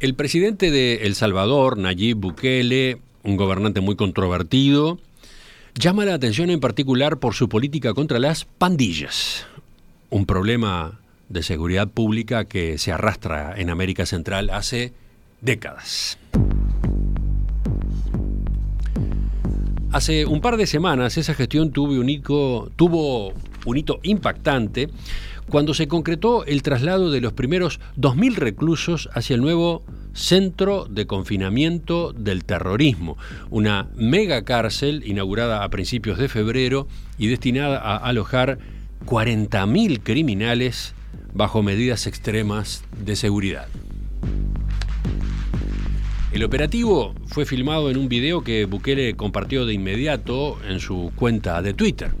El presidente de El Salvador, Nayib Bukele, un gobernante muy controvertido, llama la atención en particular por su política contra las pandillas, un problema de seguridad pública que se arrastra en América Central hace décadas. Hace un par de semanas esa gestión tuvo un, tuvo un hito impactante cuando se concretó el traslado de los primeros 2.000 reclusos hacia el nuevo Centro de Confinamiento del Terrorismo, una mega cárcel inaugurada a principios de febrero y destinada a alojar 40.000 criminales bajo medidas extremas de seguridad. El operativo fue filmado en un video que Bukele compartió de inmediato en su cuenta de Twitter.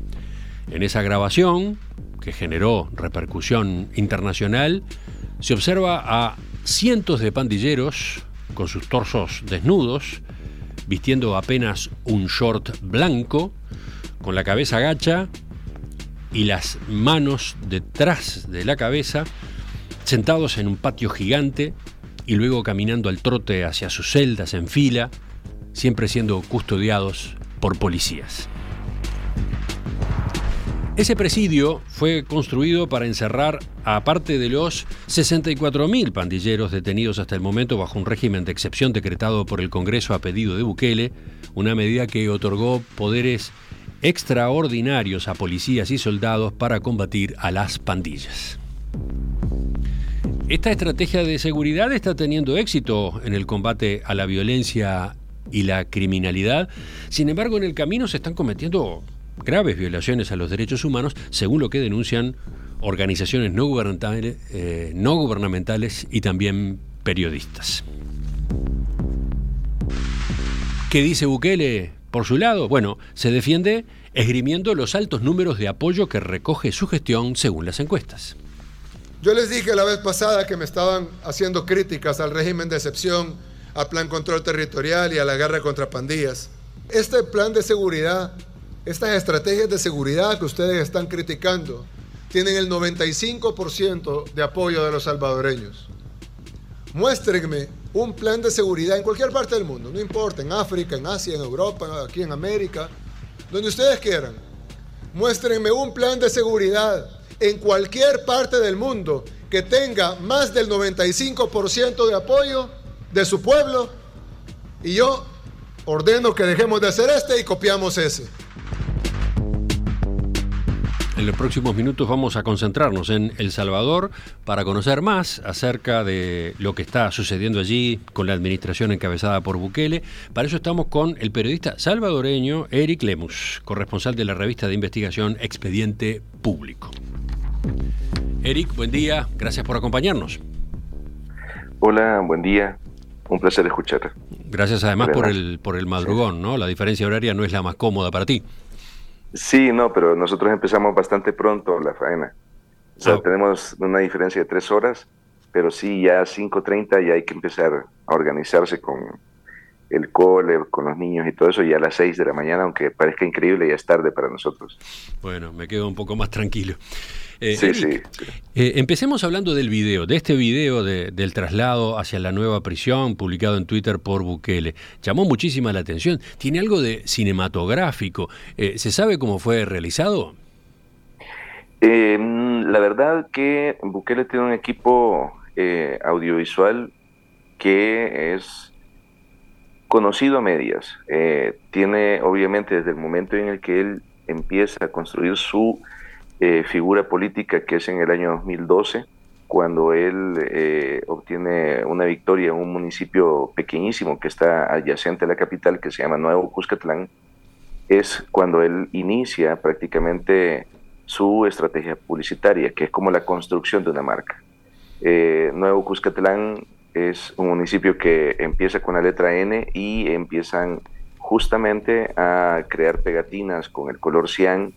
En esa grabación, que generó repercusión internacional, se observa a cientos de pandilleros con sus torsos desnudos, vistiendo apenas un short blanco, con la cabeza gacha y las manos detrás de la cabeza, sentados en un patio gigante y luego caminando al trote hacia sus celdas en fila, siempre siendo custodiados por policías. Ese presidio fue construido para encerrar a parte de los 64.000 pandilleros detenidos hasta el momento bajo un régimen de excepción decretado por el Congreso a pedido de Bukele, una medida que otorgó poderes extraordinarios a policías y soldados para combatir a las pandillas. Esta estrategia de seguridad está teniendo éxito en el combate a la violencia y la criminalidad. Sin embargo, en el camino se están cometiendo graves violaciones a los derechos humanos, según lo que denuncian organizaciones no gubernamentales, eh, no gubernamentales y también periodistas. ¿Qué dice Bukele por su lado? Bueno, se defiende esgrimiendo los altos números de apoyo que recoge su gestión según las encuestas. Yo les dije la vez pasada que me estaban haciendo críticas al régimen de excepción, al plan control territorial y a la guerra contra pandillas. Este plan de seguridad, estas estrategias de seguridad que ustedes están criticando, tienen el 95% de apoyo de los salvadoreños. Muéstrenme un plan de seguridad en cualquier parte del mundo, no importa, en África, en Asia, en Europa, aquí en América, donde ustedes quieran. Muéstrenme un plan de seguridad en cualquier parte del mundo que tenga más del 95% de apoyo de su pueblo y yo ordeno que dejemos de hacer este y copiamos ese. En los próximos minutos vamos a concentrarnos en El Salvador para conocer más acerca de lo que está sucediendo allí con la administración encabezada por Bukele. Para eso estamos con el periodista salvadoreño Eric Lemus, corresponsal de la revista de investigación Expediente Público. Eric, buen día, gracias por acompañarnos. Hola, buen día, un placer escuchar. Gracias además por el, por el madrugón, ¿no? La diferencia horaria no es la más cómoda para ti. Sí, no, pero nosotros empezamos bastante pronto la faena. O sea, ah. tenemos una diferencia de tres horas, pero sí, ya a 5.30 ya hay que empezar a organizarse con el cole, con los niños y todo eso, ya a las 6 de la mañana, aunque parezca increíble, ya es tarde para nosotros. Bueno, me quedo un poco más tranquilo. Eh, sí, sí. Eh, empecemos hablando del video, de este video del traslado hacia la nueva prisión publicado en Twitter por Bukele. Llamó muchísima la atención. Tiene algo de cinematográfico. Eh, ¿Se sabe cómo fue realizado? la verdad que Bukele tiene un equipo audiovisual que es conocido a medias. tiene, obviamente, desde el momento en el que él empieza a construir su eh, figura política que es en el año 2012, cuando él eh, obtiene una victoria en un municipio pequeñísimo que está adyacente a la capital, que se llama Nuevo Cuscatlán, es cuando él inicia prácticamente su estrategia publicitaria, que es como la construcción de una marca. Eh, Nuevo Cuscatlán es un municipio que empieza con la letra N y empiezan justamente a crear pegatinas con el color cian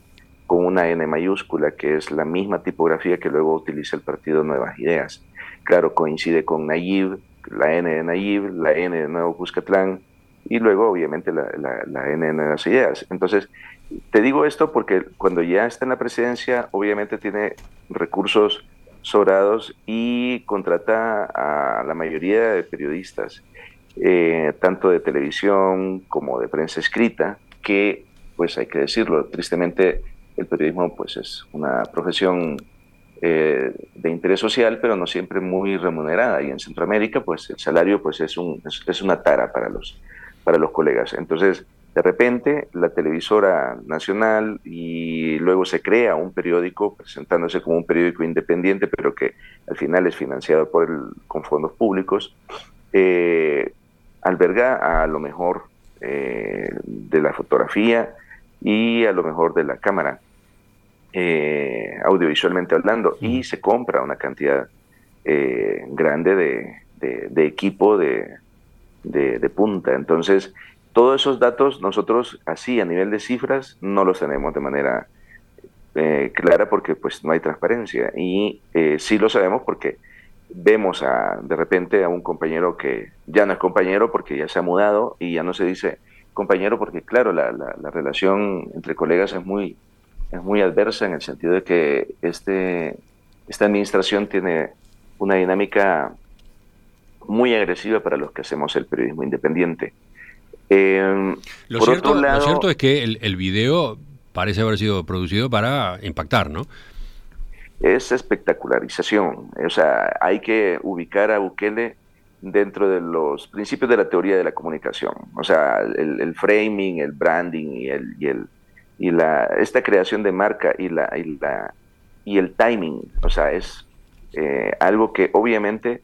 con una N mayúscula, que es la misma tipografía que luego utiliza el partido Nuevas Ideas. Claro, coincide con Nayib, la N de Nayib, la N de Nuevo Cuscatlán y luego obviamente la, N de Nuevas Ideas. Entonces, te digo esto porque cuando ya está en la presidencia, obviamente tiene recursos sobrados y contrata a la mayoría de periodistas, eh, tanto de televisión como de prensa escrita, que, pues hay que decirlo, tristemente el periodismo pues es una profesión eh, de interés social, pero no siempre muy remunerada. Y en Centroamérica, pues el salario pues es, un, es, una tara para los, para los colegas. Entonces, de repente, la televisora nacional y luego se crea un periódico presentándose como un periódico independiente, pero que al final es financiado por el, con fondos públicos, eh, alberga a lo mejor eh, de la fotografía y a lo mejor de la cámara eh, audiovisualmente hablando, y se compra una cantidad eh, grande de, equipo de, punta. Entonces, todos esos datos nosotros así a nivel de cifras no los tenemos de manera eh, clara porque pues no hay transparencia y sí lo sabemos porque vemos a, de repente a un compañero que ya no es compañero porque ya se ha mudado y ya no se dice compañero porque claro, la, la relación entre colegas es muy, es muy adversa en el sentido de que este, esta administración tiene una dinámica muy agresiva para los que hacemos el periodismo independiente. Em, lo, cierto, lo, cierto, es que el, el, video parece haber sido producido para impactar, ¿no? Es espectacularización. O sea, hay que ubicar a Bukele dentro de los principios de la teoría de la comunicación. O sea, el, el framing, el branding y el, y el y la, esta creación de marca y, la, y, la, y el timing, o sea, es eh, algo que obviamente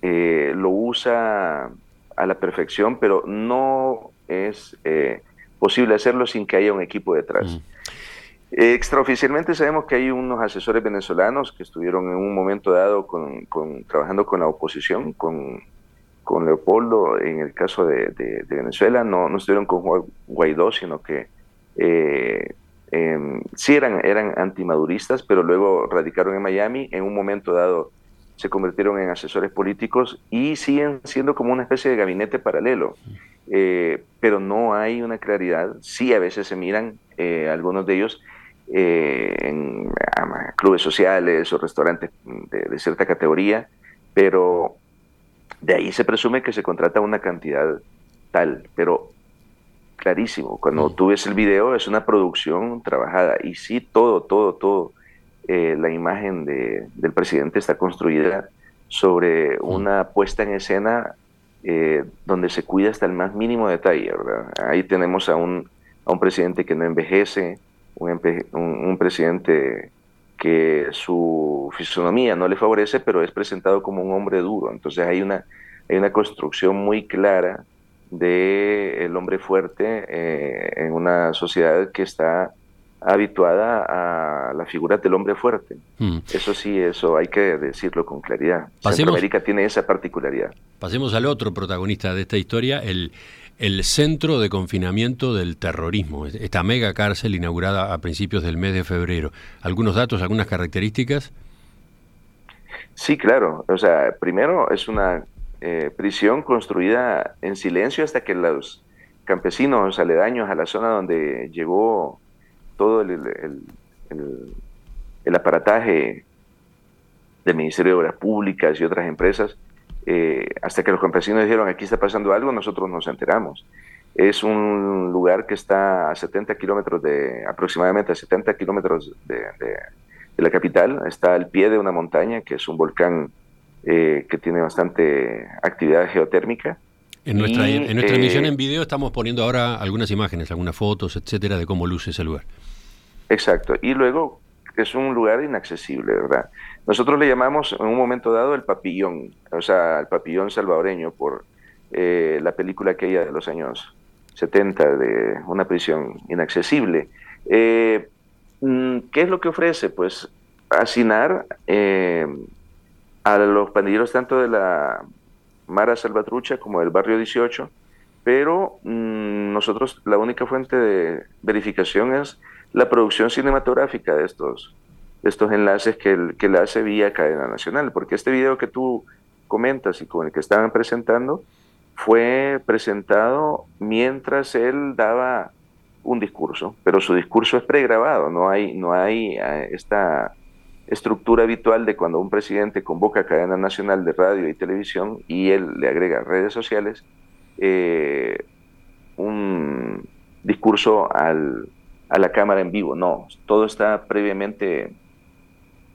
eh, lo usa a la perfección, pero no es eh, posible hacerlo sin que haya un equipo detrás. Mm. extraoficialmente sabemos que hay unos asesores venezolanos que estuvieron en un momento dado con, trabajando con la oposición, con, con Leopoldo en el caso de, de, Venezuela, no, no estuvieron con Guaidó, sino que eh, em, sí eran, eran antimaduristas, pero luego radicaron en Miami, en un momento dado se convirtieron en asesores políticos y siguen siendo como una especie de gabinete paralelo. Eh, pero no hay una claridad. Sí, a veces se miran eh, algunos de ellos en clubes sociales o restaurantes de, de, cierta categoría, pero de ahí se presume que se contrata una cantidad tal. Pero clarísimo. Cuando tú ves el video es una producción trabajada y sí, todo, todo, todo, eh, la imagen de, del presidente está construida sobre una puesta en escena eh, donde se cuida hasta el más mínimo detalle. Ahí tenemos a un, a un presidente que no envejece, un, un, presidente que su fisonomía no le favorece, pero es presentado como un hombre duro. Entonces hay una, hay una construcción muy clara de el hombre fuerte eh, en una sociedad que está habituada a la figura del hombre fuerte. Hmm. Eso sí, eso hay que decirlo con claridad. Centroamérica tiene esa particularidad. Pasemos al otro protagonista de esta historia, el, el centro de confinamiento del terrorismo, esta mega cárcel inaugurada a principios del mes de febrero. ¿Algunos datos, algunas características? Sí, claro. O sea, primero es una eh, prisión construida en silencio hasta que los campesinos aledaños a la zona donde llegó todo el, aparataje del Ministerio de Obras Públicas y otras empresas, eh, hasta que los campesinos dijeron aquí está pasando algo, nosotros nos enteramos. Es un lugar que está a 70 kilómetros de, aproximadamente a 70 kilómetros de, la capital, está al pie de una montaña que es un volcán eh, que tiene bastante actividad geotérmica. En nuestra, en nuestra emisión eh, en video estamos poniendo ahora algunas imágenes, algunas fotos, etcétera, de cómo luce ese lugar. Exacto. Y luego es un lugar inaccesible, ¿verdad? Nosotros le llamamos en un momento dado el papillón, o sea, el papillón salvadoreño por eh, la película aquella de los años 70 de una prisión inaccesible. Mm, ¿Qué es lo que ofrece? Pues hacinar a los pandilleros tanto de la Mara Salvatrucha como del barrio 18, pero mm, nosotros la única fuente de verificación es la producción cinematográfica de estos, estos enlaces que, que la hace vía cadena nacional, porque este video que tú comentas y con el que estaban presentando fue presentado mientras él daba un discurso, pero su discurso es pregrabado, no hay, no hay eh, esta estructura habitual de cuando un presidente convoca a cadena nacional de radio y televisión y él le agrega redes sociales, eh, un discurso al, a la cámara en vivo. No, todo está previamente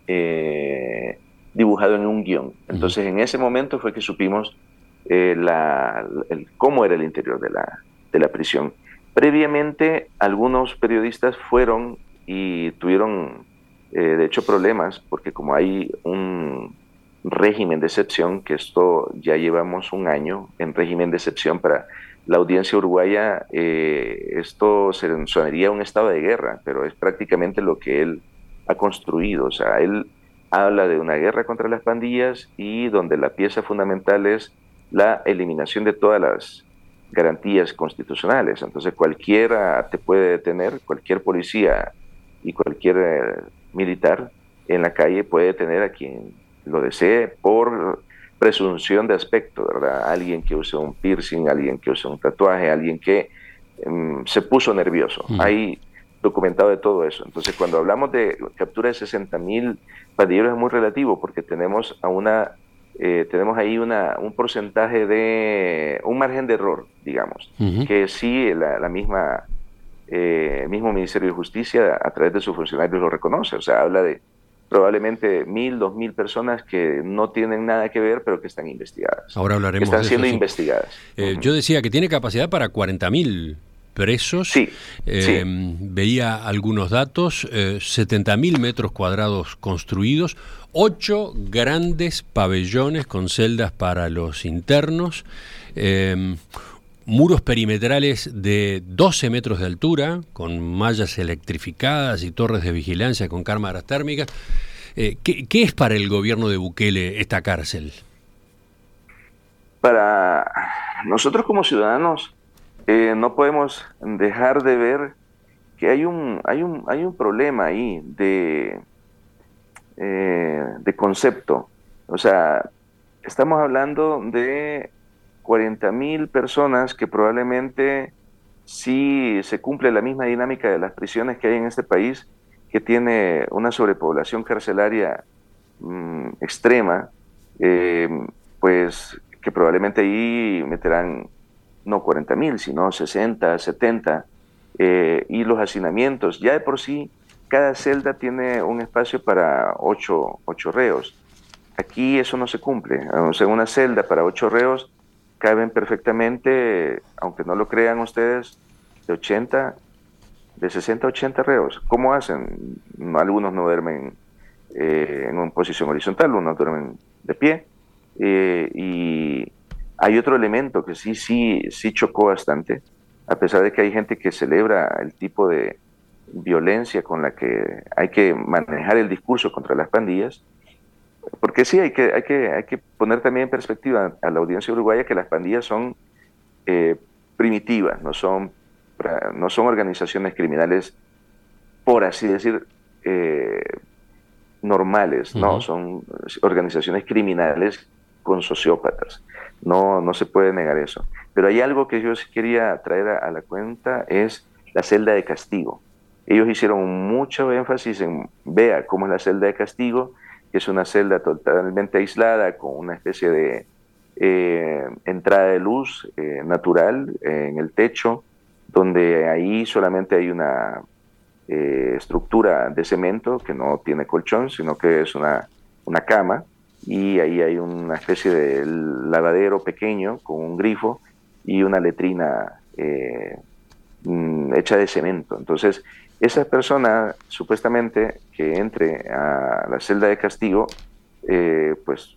eh, dibujado en un guion. Entonces, en ese momento fue que supimos eh, la, cómo era el interior de la, de la prisión. Previamente, algunos periodistas fueron y tuvieron, eh, de hecho, problemas, porque como hay un régimen de excepción, que esto ya llevamos un año en régimen de excepción para la audiencia uruguaya, eh, esto se sonaría un estado de guerra, pero es prácticamente lo que él ha construido. O sea, él habla de una guerra contra las pandillas y donde la pieza fundamental es la eliminación de todas las garantías constitucionales. Entonces cualquiera te puede detener, cualquier policía y cualquier eh, militar en la calle puede detener a quien lo desee por presunción de aspecto, ¿verdad? Alguien que use un piercing, alguien que use un tatuaje, alguien que em, se puso nervioso. Mm. Hay documentado de todo eso. Entonces, cuando hablamos de captura de 60 mil pandilleros es muy relativo porque tenemos a una eh, tenemos ahí una, un porcentaje de un margen de error, digamos, que sí la, misma eh, mismo Ministerio de Justicia a través de sus funcionarios lo reconoce. O sea, habla de probablemente mil, dos mil personas que no tienen nada que ver, pero que están investigadas. Ahora hablaremos. están siendo investigadas. Eh, yo decía que tiene capacidad para 40 mil presos. Sí, eh, Veía algunos datos, eh, 70 mil metros cuadrados construidos, ocho grandes pabellones con celdas para los internos. Eh, muros perimetrales de 12 metros de altura, con mallas electrificadas y torres de vigilancia con cámaras térmicas. Eh, ¿qué, es para el gobierno de Bukele esta cárcel? Para nosotros como ciudadanos eh, no podemos dejar de ver que hay un, hay un, hay un problema ahí de, eh, de concepto. O sea, estamos hablando de 40 mil personas que probablemente sí se cumple la misma dinámica de las prisiones que hay en este país, que tiene una sobrepoblación carcelaria mm, extrema, eh, pues que probablemente ahí meterán no 40 mil, sino 60, 70, eh, y los hacinamientos. Ya de por sí, cada celda tiene un espacio para ocho, ocho reos. Aquí eso no se cumple. O sea, una celda para ocho reos caben perfectamente, aunque no lo crean ustedes, de 80, de 60 a 80 reos. ¿Cómo hacen? Algunos no duermen eh, en una posición horizontal, unos duermen de pie. Eh, y hay otro elemento que sí, sí, sí chocó bastante, a pesar de que hay gente que celebra el tipo de violencia con la que hay que manejar el discurso contra las pandillas, porque sí, hay que, hay, que, hay que poner también en perspectiva a la audiencia uruguaya que las pandillas son eh, primitivas, no son, no son organizaciones criminales, por así decir, eh, normales, no, son organizaciones criminales con sociópatas. No, no se puede negar eso. Pero hay algo que yo quería traer a la cuenta, es la celda de castigo. Ellos hicieron mucho énfasis en, vea cómo es la celda de castigo, que es una celda totalmente aislada con una especie de eh, entrada de luz eh, natural en el techo, donde ahí solamente hay una eh, estructura de cemento que no tiene colchón, sino que es una, una cama, y ahí hay una especie de lavadero pequeño con un grifo y una letrina mm, hecha de cemento. Entonces, esa persona, supuestamente, que entre a la celda de castigo, eh, pues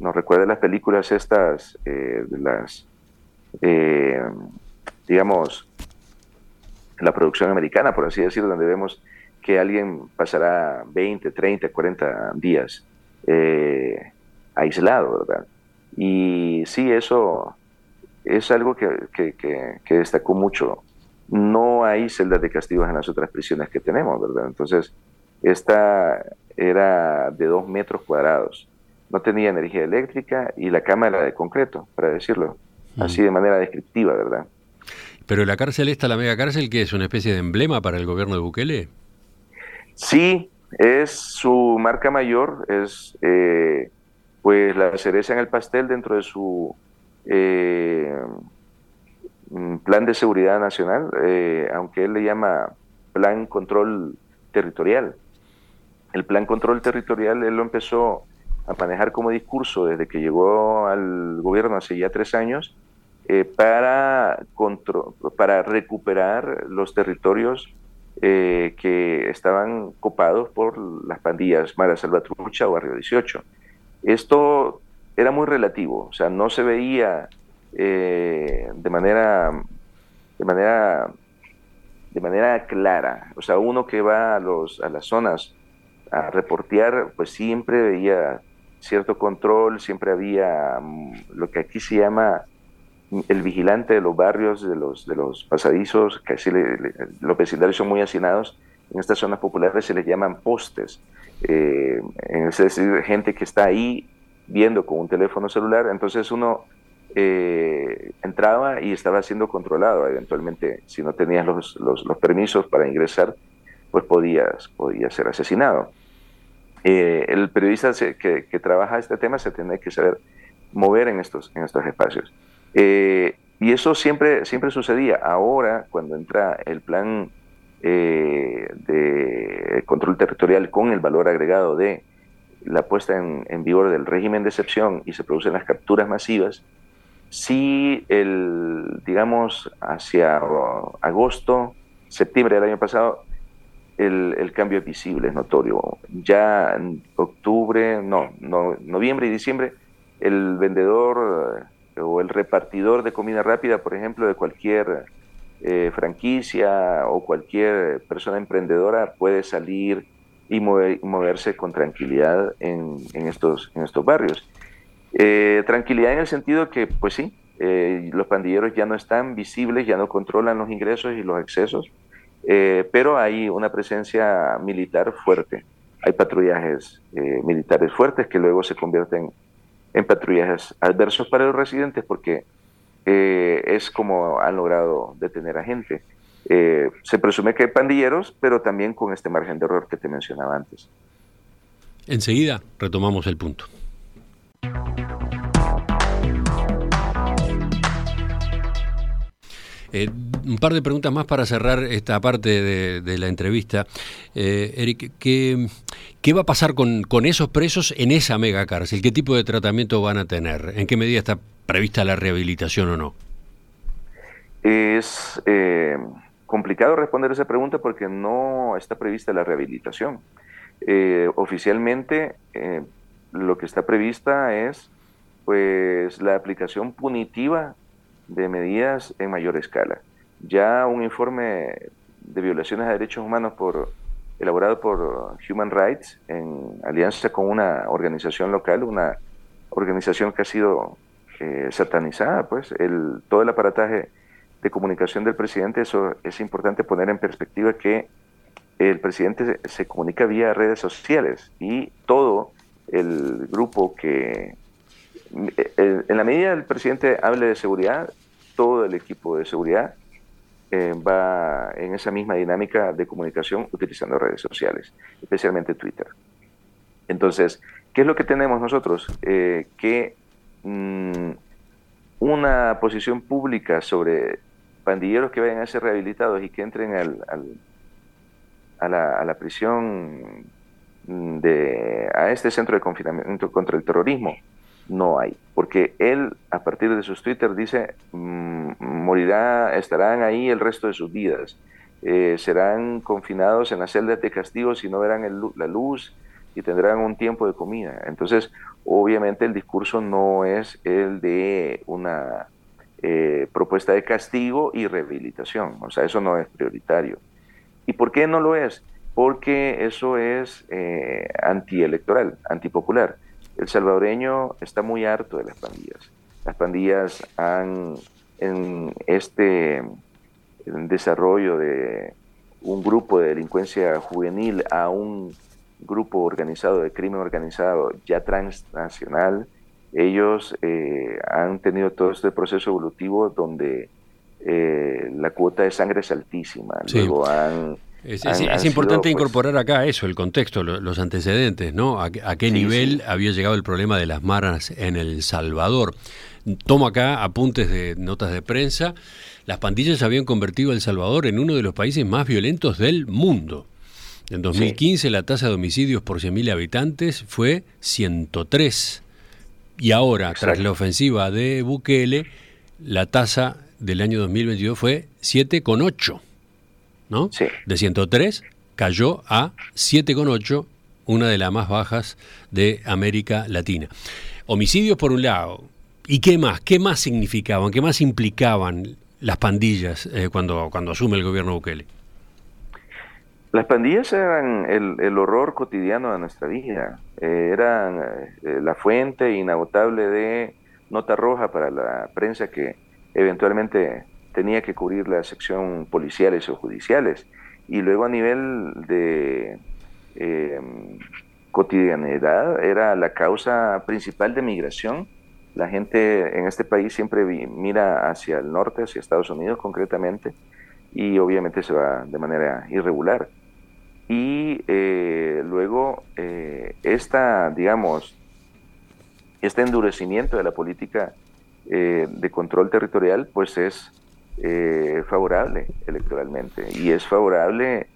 nos recuerda las películas estas, eh, de las, eh, digamos, la producción americana, por así decirlo, donde vemos que alguien pasará 20, 30, 40 días aislado, ¿verdad? Y sí, eso es algo que, que destacó mucho no hay celdas de castigos en las otras prisiones que tenemos, ¿verdad? Entonces, esta era de dos metros cuadrados, no tenía energía eléctrica y la cama era de concreto, para decirlo, mm. así de manera descriptiva, ¿verdad? Pero la cárcel esta, la mega cárcel, que es una especie de emblema para el gobierno de Bukele. Sí, es su marca mayor, es eh, pues la cereza en el pastel dentro de su eh, plan de seguridad nacional, eh, aunque él le llama plan control territorial. El plan control territorial él lo empezó a manejar como discurso desde que llegó al gobierno hace ya tres años para, para recuperar los territorios eh, que estaban copados por las pandillas Mara Salvatrucha o Barrio 18. Esto era muy relativo, o sea, no se veía eh, de manera de manera de manera clara. O sea, uno que va a, los, a las zonas a reportear, pues siempre veía cierto control, siempre había mm, lo que aquí se llama el vigilante de los barrios, de los, de los pasadizos, que así los vecindarios son muy hacinados, en estas zonas populares se les llaman postes. Eh, es decir, gente que está ahí viendo con un teléfono celular, entonces uno eh, entraba y estaba siendo controlado. Eventualmente, si no tenías los, los, permisos para ingresar, pues podías, podías ser asesinado. Eh, el periodista que, que, trabaja este tema se tiene que saber mover en estos, en estos espacios. Eh, y eso siempre, siempre sucedía. Ahora, cuando entra el plan eh, de control territorial con el valor agregado de la puesta en, vigor del régimen de excepción y se producen las capturas masivas, sí, el, digamos, hacia agosto, septiembre del año pasado, el, el, cambio es visible, es notorio. Ya en octubre, no, no, noviembre y diciembre, el vendedor o el repartidor de comida rápida, por ejemplo, de cualquier eh, franquicia o cualquier persona emprendedora puede salir y moverse con tranquilidad en, estos, en estos barrios. Eh, tranquilidad en el sentido que, pues sí, eh, los pandilleros ya no están visibles, ya no controlan los ingresos y los excesos, pero hay una presencia militar fuerte. Hay patrullajes militares fuertes que luego se convierten en patrullajes adversos para los residentes porque eh, es como han logrado detener a gente. Eh, se presume que hay pandilleros, pero también con este margen de error que te mencionaba antes. Enseguida retomamos el punto. Eh, un par de preguntas más para cerrar esta parte de, la entrevista. Eh, Eric, ¿qué, va a pasar con, esos presos en esa mega cárcel? ¿Qué tipo de tratamiento van a tener? ¿En qué medida está prevista la rehabilitación o no? Es eh, complicado responder esa pregunta porque no está prevista la rehabilitación. oficialmente, lo que está prevista es pues la aplicación punitiva de medidas en mayor escala. Ya un informe de violaciones a derechos humanos por, elaborado por Human Rights en alianza con una organización local, una organización que ha sido eh, satanizada, pues el, todo el aparataje de comunicación del presidente, eso es importante poner en perspectiva que el presidente se, comunica vía redes sociales y todo el grupo que en la medida el presidente hable de seguridad, todo el equipo de seguridad eh, va en esa misma dinámica de comunicación utilizando redes sociales, especialmente Twitter. Entonces, ¿qué es lo que tenemos nosotros? Eh, que mm, una posición pública sobre pandilleros que vayan a ser rehabilitados y que entren al, a, la, a, la, prisión mm, de, a este centro de confinamiento contra el terrorismo no hay, porque él a partir de sus Twitter dice, mm, morirá, estarán ahí el resto de sus vidas, eh, serán confinados en las celdas de castigo si no verán la luz y tendrán un tiempo de comida. Entonces, obviamente el discurso no es el de una eh, propuesta de castigo y rehabilitación, o sea, eso no es prioritario. ¿Y por qué no lo es? Porque eso es eh, antielectoral, antipopular el salvadoreño está muy harto de las pandillas. Las pandillas han, en este desarrollo de un grupo de delincuencia juvenil a un grupo organizado de crimen organizado ya transnacional, ellos eh, han tenido todo este proceso evolutivo donde eh, la cuota de sangre es altísima. Luego han Es, importante pues, incorporar acá eso, el contexto, los antecedentes, ¿no? A, qué nivel había llegado el problema de las maras en El Salvador. Tomo acá apuntes de notas de prensa. Las pandillas habían convertido a El Salvador en uno de los países más violentos del mundo. En 2015 la tasa de homicidios por 100.000 habitantes fue 103. Y ahora, tras la ofensiva de Bukele, la tasa del año 2022 fue 7,8. ¿No? De 103 cayó a 7,8, una de las más bajas de América Latina. Homicidios por un lado. ¿Y qué más? ¿Qué más significaban? ¿Qué más implicaban las pandillas eh, cuando, cuando asume el gobierno Bukele? Las pandillas eran el, horror cotidiano de nuestra vida. Eh, eran eh, la fuente inagotable de nota roja para la prensa que eventualmente tenía que cubrir la sección policiales o judiciales. Y luego a nivel de eh, cotidianidad era la causa principal de migración. La gente en este país siempre mira hacia el norte, hacia Estados Unidos concretamente, y obviamente se va de manera irregular. Y eh, luego eh, esta, digamos, este endurecimiento de la política de control territorial, pues es eh, favorable electoralmente y es favorable,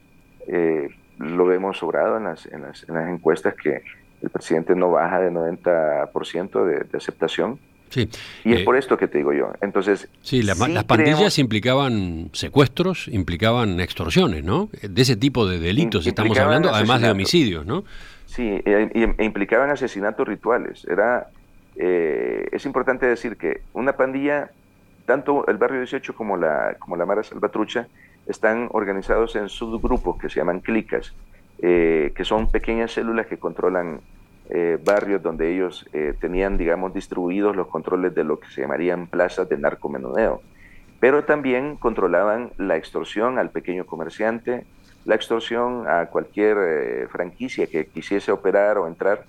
eh, lo vemos sobrado en las, en, las, en las, encuestas que el presidente no baja de 90% de, de aceptación. Sí. Y es eh, por esto que te digo yo. Entonces, sí, las pandillas implicaban secuestros, implicaban extorsiones, ¿no? De ese tipo de delitos estamos hablando, además de homicidios, ¿no? Sí, e, e, implicaban asesinatos rituales. Era, es importante decir que una pandilla tanto el barrio 18 como la, como la Mara Salvatrucha están organizados en subgrupos que se llaman clicas, eh, que son pequeñas células que controlan eh, barrios donde ellos eh, tenían, digamos, distribuidos los controles de lo que se llamarían plazas de narcomenudeo. Pero también controlaban la extorsión al pequeño comerciante, la extorsión a cualquier franquicia que quisiese operar o entrar,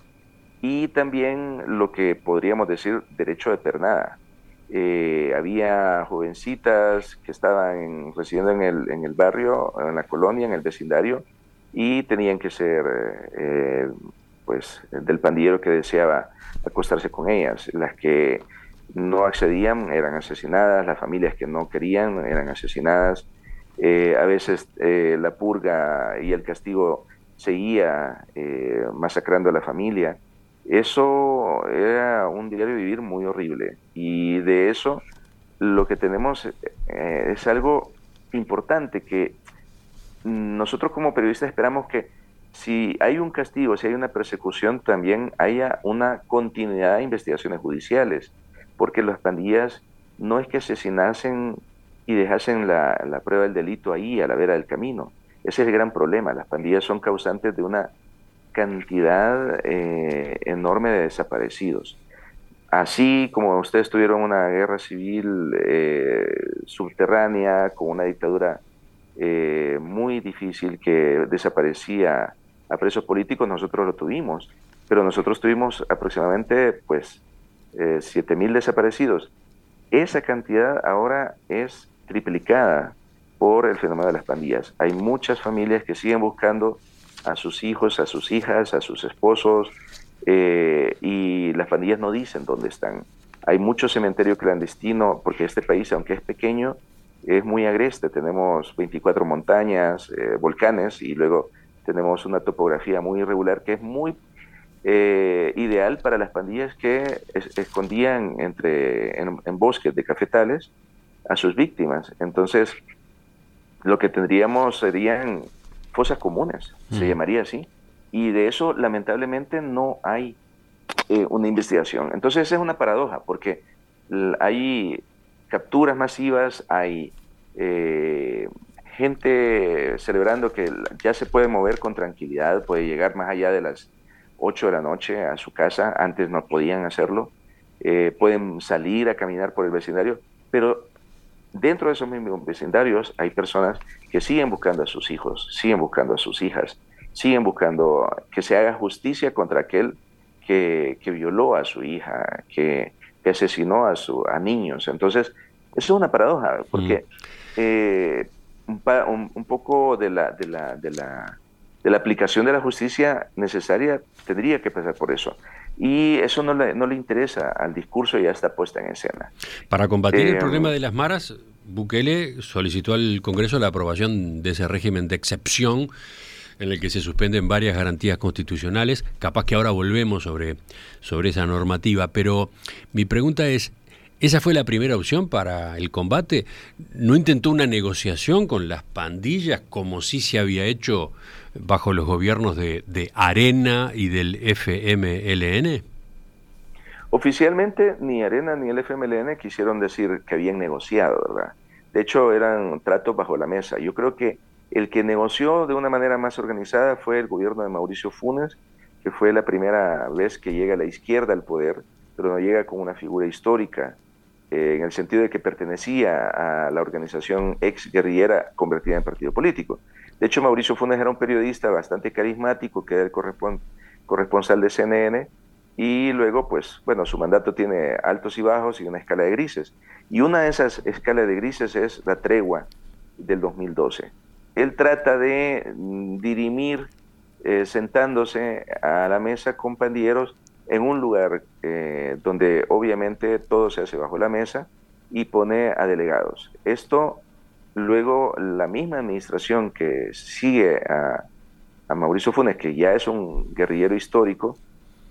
y también lo que podríamos decir derecho de pernada eh, había jovencitas que estaban residiendo en el, en el barrio, en la colonia, en el vecindario, y tenían que ser eh, pues del pandillero que deseaba acostarse con ellas. Las que no accedían eran asesinadas, las familias que no querían eran asesinadas. Eh, a veces la purga y el castigo seguía masacrando a la familia. Eso era un diario vivir muy horrible y de eso lo que tenemos eh, es algo importante que nosotros como periodistas esperamos que si hay un castigo, si hay una persecución, también haya una continuidad de investigaciones judiciales, porque las pandillas no es que asesinasen y dejasen la, la prueba del delito ahí a la vera del camino. Ese es el gran problema. Las pandillas son causantes de una cantidad eh, enorme de desaparecidos. Así como ustedes tuvieron una guerra civil eh, subterránea con una dictadura eh, muy difícil que desaparecía a presos políticos, nosotros lo tuvimos, pero nosotros tuvimos aproximadamente pues siete mil desaparecidos. Esa cantidad ahora es triplicada por el fenómeno de las pandillas. Hay muchas familias que siguen buscando a sus hijos, a sus hijas, a sus esposos, eh, y las pandillas no dicen dónde están. Hay mucho cementerio clandestino, porque este país, aunque es pequeño, es muy agreste. Tenemos 24 montañas, eh, volcanes, y luego tenemos una topografía muy irregular que es muy eh, ideal para las pandillas que escondían entre, en, en bosques de cafetales a sus víctimas. Entonces, lo que tendríamos serían fosas comunes, se llamaría así. Y de eso, lamentablemente, no hay eh, una investigación. Entonces, esa es una paradoja, porque hay capturas masivas, hay eh, gente celebrando que ya se puede mover con tranquilidad, puede llegar más allá de las 8 de la noche a su casa, antes no podían hacerlo, eh, pueden salir a caminar por el vecindario, pero dentro de esos mismos vecindarios hay personas que siguen buscando a sus hijos, siguen buscando a sus hijas, siguen buscando que se haga justicia contra aquel que, violó a su hija, que, asesinó a, su, a niños. Entonces, eso es una paradoja, porque mm. eh, un, poco de la, de la, de la, de la aplicación de la justicia necesaria tendría que pasar por eso. Y eso no le, no le interesa al discurso y ya está puesta en escena. Para combatir el eh, problema de las maras, Bukele solicitó al Congreso la aprobación de ese régimen de excepción en el que se suspenden varias garantías constitucionales. Capaz que ahora volvemos sobre, sobre esa normativa, pero mi pregunta es, ¿esa fue la primera opción para el combate? ¿No intentó una negociación con las pandillas como sí se había hecho bajo los gobiernos de, de Arena y del FMLN? Oficialmente ni Arena ni el FMLN quisieron decir que habían negociado, ¿verdad? De hecho, eran tratos bajo la mesa. Yo creo que el que negoció de una manera más organizada fue el gobierno de Mauricio Funes, que fue la primera vez que llega a la izquierda al poder, pero no llega como una figura histórica, eh, en el sentido de que pertenecía a la organización ex guerrillera convertida en partido político. De hecho, Mauricio Funes era un periodista bastante carismático, que era el corresponsal de CNN, y luego, pues, bueno, su mandato tiene altos y bajos y una escala de grises. Y una de esas escalas de grises es la tregua del 2012 él trata de mm, dirimir eh, sentándose a la mesa con pandilleros en un lugar eh, donde obviamente todo se hace bajo la mesa y pone a delegados. Esto luego la misma administración que sigue a, Mauricio Funes, que ya es un guerrillero histórico,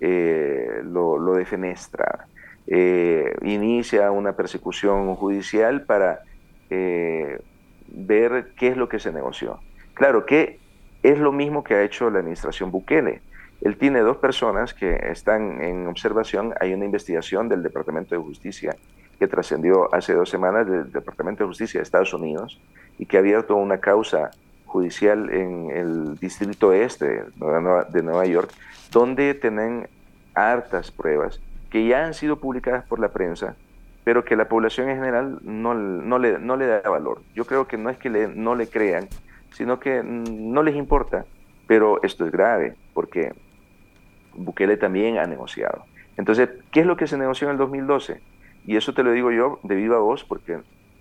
eh, lo, lo, defenestra. inicia una persecución judicial para ver qué es lo que se negoció. Claro que es lo mismo que ha hecho la administración Bukele. Él tiene dos personas que están en observación. Hay una investigación del Departamento de Justicia que trascendió hace dos semanas del Departamento de Justicia de Estados Unidos y que ha abierto una causa judicial en el distrito este de Nueva York, donde tienen hartas pruebas que ya han sido publicadas por la prensa pero que la población en general no, no, le, no le da valor. Yo creo que no es que le, no le crean, sino que no les importa, pero esto es grave, porque Bukele también ha negociado. Entonces, ¿qué es lo que se negoció en el 2012? Y eso te lo digo yo de viva voz, porque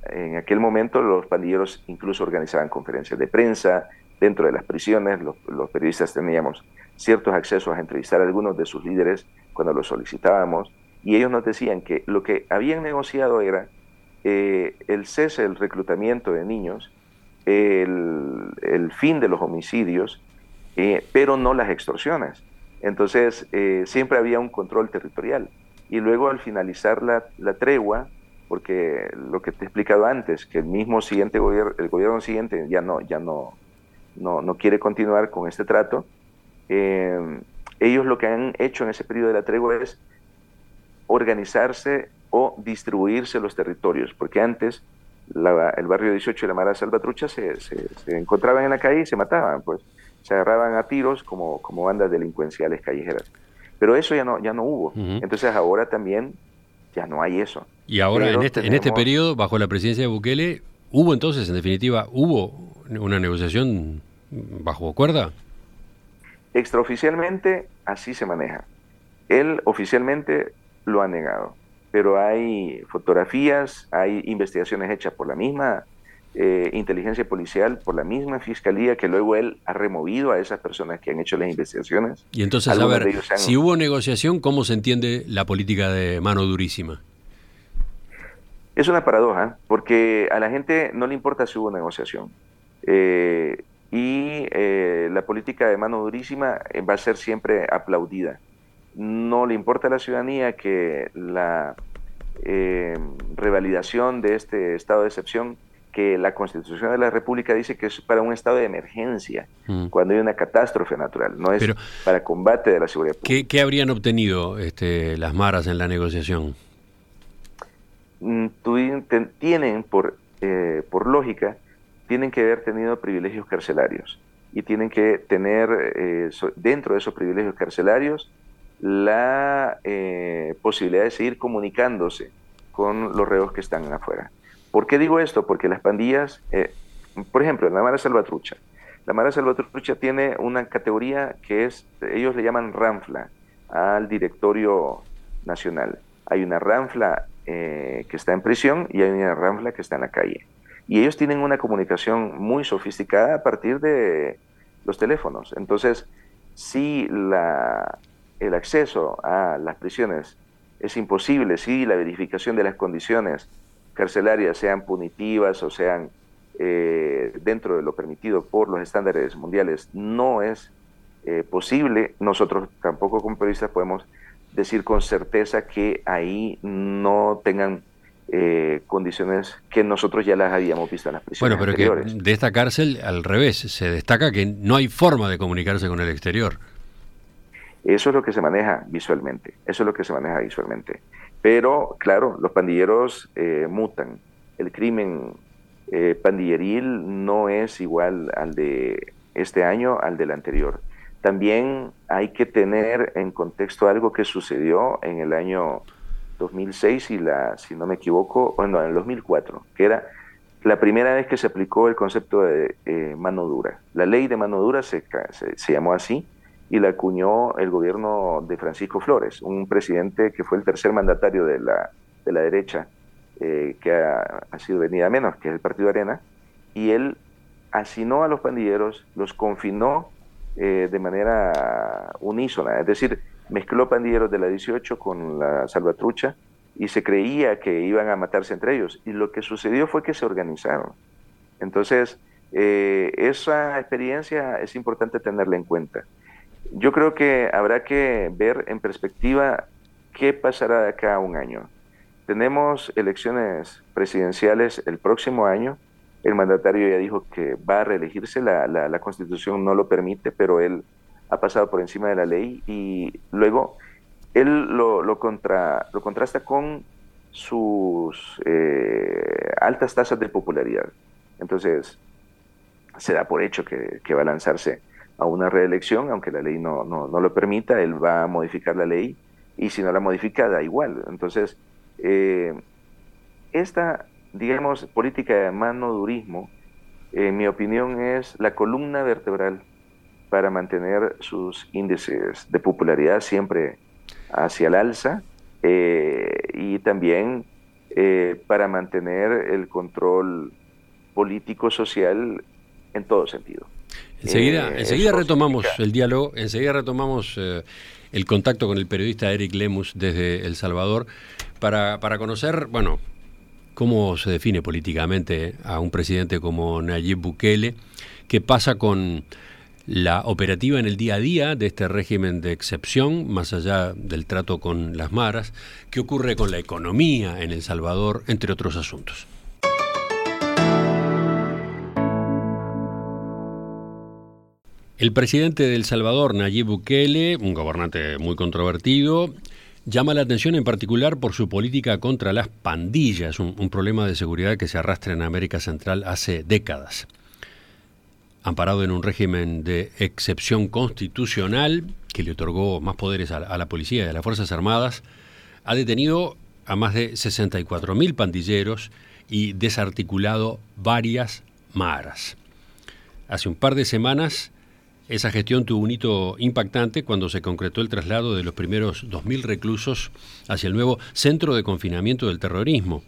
en aquel momento los pandilleros incluso organizaban conferencias de prensa dentro de las prisiones, los, periodistas teníamos ciertos accesos a entrevistar a algunos de sus líderes cuando los solicitábamos, y ellos nos decían que lo que habían negociado era eh, el cese del reclutamiento de niños, el, fin de los homicidios, eh, pero no las extorsiones. Entonces, eh, siempre había un control territorial. Y luego al finalizar la, tregua, porque lo que te he explicado antes, que el mismo siguiente gobierno, el gobierno siguiente ya no, ya no, no, no quiere continuar con este trato, ellos lo que han hecho en ese periodo de la tregua es organizarse o distribuirse los territorios, porque antes el barrio 18 de la Mara Salvatrucha se, se, encontraban en la calle y se mataban, pues se agarraban a tiros como, como bandas delincuenciales callejeras. Pero eso ya no, ya no hubo. Entonces ahora también ya no hay eso. Y ahora en este, en este periodo, bajo la presidencia de Bukele, ¿hubo entonces, en definitiva, hubo una negociación bajo cuerda? Extraoficialmente así se maneja. Él oficialmente lo ha negado. Pero hay fotografías, hay investigaciones hechas por la misma eh, inteligencia policial, por la misma fiscalía, que luego él ha removido a esas personas que han hecho las investigaciones. Y entonces, a ver, si hubo negociación, ¿cómo se entiende la política de mano durísima? Es una paradoja, porque a la gente no le importa si hubo negociación. Eh, y eh, la política de mano durísima va a ser siempre aplaudida no le importa a la ciudadanía que la eh, revalidación de este estado de excepción, que la Constitución de la República dice que es para un estado de emergencia, mm. cuando hay una catástrofe natural, no es para combate de la seguridad pública. ¿Qué, habrían obtenido este, las maras en la negociación? Mm, tienen, por, eh, por lógica, tienen que haber tenido privilegios carcelarios y tienen que tener eh, dentro de esos privilegios carcelarios la eh, posibilidad de seguir comunicándose con los reos que están afuera. ¿Por qué digo esto? Porque las pandillas, eh, por ejemplo, la Mara Salvatrucha, la Mara Salvatrucha tiene una categoría que es, ellos le llaman ranfla al directorio nacional. Hay una ranfla eh, que está en prisión y hay una ranfla que está en la calle. Y ellos tienen una comunicación muy sofisticada a partir de los teléfonos. Entonces, si la, el acceso a las prisiones es imposible, si la verificación de las condiciones carcelarias sean punitivas o sean eh, dentro de lo permitido por los estándares mundiales no es eh, posible, nosotros tampoco como periodistas podemos decir con certeza que ahí no tengan eh, condiciones que nosotros ya las habíamos visto en las prisiones. Bueno, pero que de esta cárcel, al revés, se destaca que no hay forma de comunicarse con el exterior. Eso es lo que se maneja visualmente, eso es lo que se maneja visualmente. Pero, claro, los pandilleros eh, mutan. El crimen eh, pandilleril no es igual al de este año, al del anterior. También hay que tener en contexto algo que sucedió en el año 2006 y la, si no me equivoco, bueno, en el 2004, que era la primera vez que se aplicó el concepto de eh, mano dura. La ley de mano dura se, se, llamó así y la acuñó el gobierno de Francisco Flores, un presidente que fue el tercer mandatario de la, de la derecha, eh, que ha, sido venida menos, que es el Partido Arena, y él asinó a los pandilleros, los confinó eh, de manera unísona, es decir, mezcló pandilleros de la 18 con la salvatrucha y se creía que iban a matarse entre ellos. Y lo que sucedió fue que se organizaron. Entonces, eh, esa experiencia es importante tenerla en cuenta. Yo creo que habrá que ver en perspectiva qué pasará de acá a un año. Tenemos elecciones presidenciales el próximo año. El mandatario ya dijo que va a reelegirse, la, la, la constitución no lo permite, pero él ha pasado por encima de la ley y luego él lo, lo, contra, lo contrasta con sus eh, altas tasas de popularidad. Entonces, se da por hecho que, que, va a lanzarse a una reelección, aunque la ley no, no, no, lo permita, él va a modificar la ley y si no la modifica, da igual. Entonces, eh, esta, digamos, política de manodurismo, en mi opinión, es la columna vertebral para mantener sus índices de popularidad siempre hacia el alza eh, y también eh, para mantener el control político-social en todo sentido. Enseguida, eh, enseguida retomamos el diálogo, enseguida retomamos el contacto con el periodista Eric Lemus desde El Salvador para, para conocer, bueno, cómo se define políticamente a un presidente como Nayib Bukele, qué pasa con la operativa en el día a día de este régimen de excepción, más allá del trato con las maras, qué ocurre con la economía en El Salvador, entre otros asuntos. El presidente de El Salvador, Nayib Bukele, un gobernante muy controvertido, llama la atención en particular por su política contra las pandillas, un, problema de seguridad que se arrastra en América Central hace décadas amparado en un régimen de excepción constitucional que le otorgó más poderes a, la policía y a las Fuerzas Armadas, ha detenido a más de 64.000 pandilleros y desarticulado varias maras. Hace un par de semanas, esa gestión tuvo un hito impactante cuando se concretó el traslado de los primeros 2.000 reclusos hacia el nuevo Centro de Confinamiento del Terrorismo,